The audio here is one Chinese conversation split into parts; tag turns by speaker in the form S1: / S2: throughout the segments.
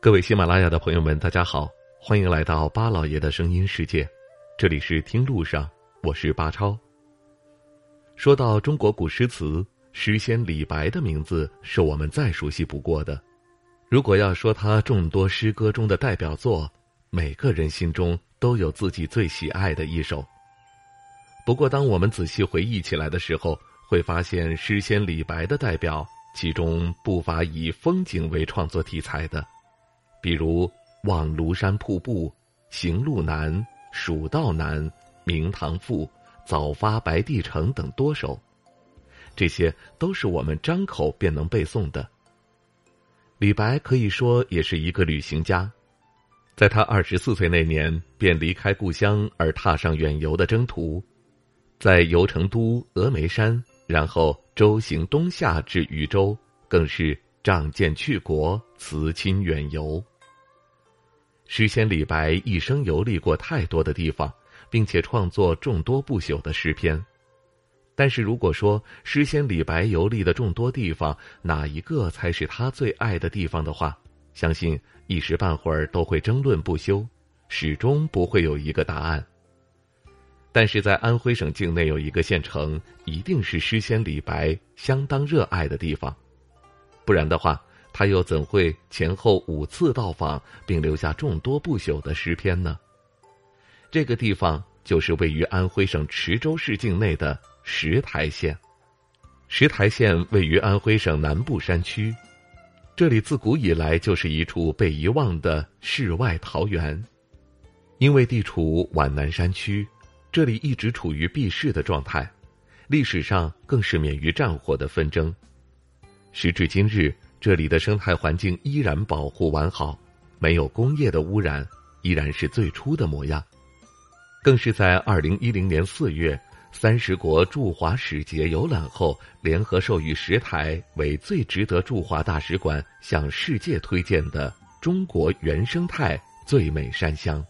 S1: 各位喜马拉雅的朋友们，大家好，欢迎来到巴老爷的声音世界，这里是听路上，我是巴超。说到中国古诗词，诗仙李白的名字是我们再熟悉不过的。如果要说他众多诗歌中的代表作，每个人心中都有自己最喜爱的一首。不过，当我们仔细回忆起来的时候，会发现诗仙李白的代表，其中不乏以风景为创作题材的，比如《望庐山瀑布》《行路难》《蜀道难》《明堂赋》《早发白帝城》等多首，这些都是我们张口便能背诵的。李白可以说也是一个旅行家，在他二十四岁那年便离开故乡而踏上远游的征途。在游成都、峨眉山，然后舟行东下至渝州，更是仗剑去国，辞亲远游。诗仙李白一生游历过太多的地方，并且创作众多不朽的诗篇。但是，如果说诗仙李白游历的众多地方哪一个才是他最爱的地方的话，相信一时半会儿都会争论不休，始终不会有一个答案。但是在安徽省境内有一个县城，一定是诗仙李白相当热爱的地方，不然的话，他又怎会前后五次到访，并留下众多不朽的诗篇呢？这个地方就是位于安徽省池州市境内的石台县。石台县位于安徽省南部山区，这里自古以来就是一处被遗忘的世外桃源，因为地处皖南山区。这里一直处于避世的状态，历史上更是免于战火的纷争。时至今日，这里的生态环境依然保护完好，没有工业的污染，依然是最初的模样。更是在二零一零年四月，三十国驻华使节游览后，联合授予石台为最值得驻华大使馆向世界推荐的中国原生态最美山乡。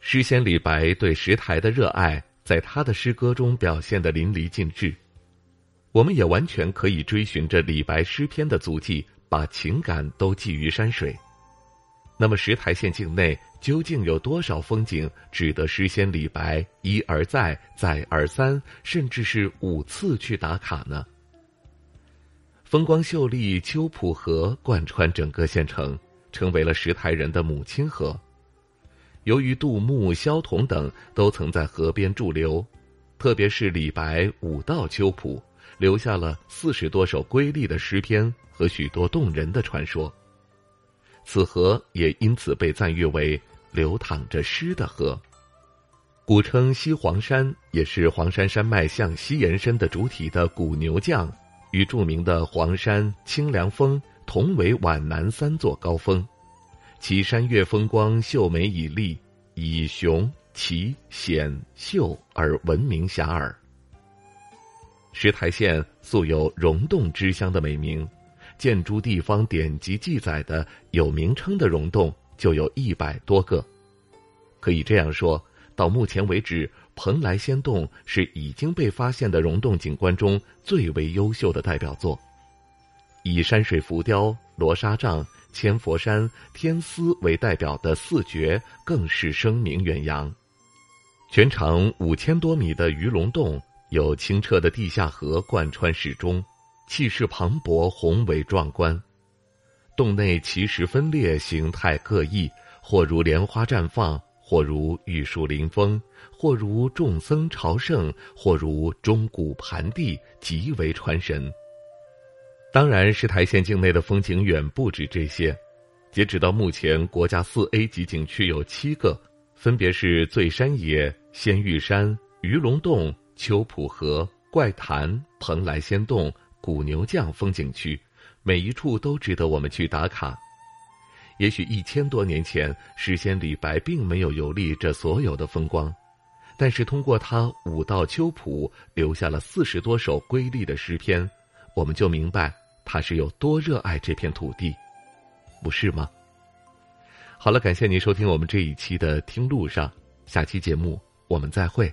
S1: 诗仙李白对石台的热爱，在他的诗歌中表现的淋漓尽致。我们也完全可以追寻着李白诗篇的足迹，把情感都寄于山水。那么，石台县境内究竟有多少风景值得诗仙李白一而再、再而三，甚至是五次去打卡呢？风光秀丽秋浦河贯穿整个县城，成为了石台人的母亲河。由于杜牧、萧统等都曾在河边驻留，特别是李白《五道秋浦》，留下了四十多首瑰丽的诗篇和许多动人的传说。此河也因此被赞誉为流淌着诗的河。古称西黄山，也是黄山山脉向西延伸的主体的古牛降，与著名的黄山、清凉峰同为皖南三座高峰。其山岳风光秀美绮丽，以雄奇险秀而闻名遐迩。石台县素有“溶洞之乡”的美名，建筑地方典籍记载的有名称的溶洞就有一百多个。可以这样说，到目前为止，蓬莱仙洞是已经被发现的溶洞景观中最为优秀的代表作，以山水浮雕、罗纱帐。千佛山、天丝为代表的四绝更是声名远扬。全长五千多米的鱼龙洞，有清澈的地下河贯穿始终，气势磅礴、宏伟壮观。洞内奇石分裂，形态各异，或如莲花绽放，或如玉树临风，或如众僧朝圣，或如钟鼓盘地，极为传神。当然，石台县境内的风景远不止这些。截止到目前，国家四 A 级景区有七个，分别是醉山野、仙玉山、鱼龙洞、秋浦河、怪潭、蓬莱仙洞、古牛降风景区，每一处都值得我们去打卡。也许一千多年前，诗仙李白并没有游历这所有的风光，但是通过他《武道秋浦》留下了四十多首瑰丽的诗篇，我们就明白。他是有多热爱这片土地，不是吗？好了，感谢您收听我们这一期的《听路上》，下期节目我们再会。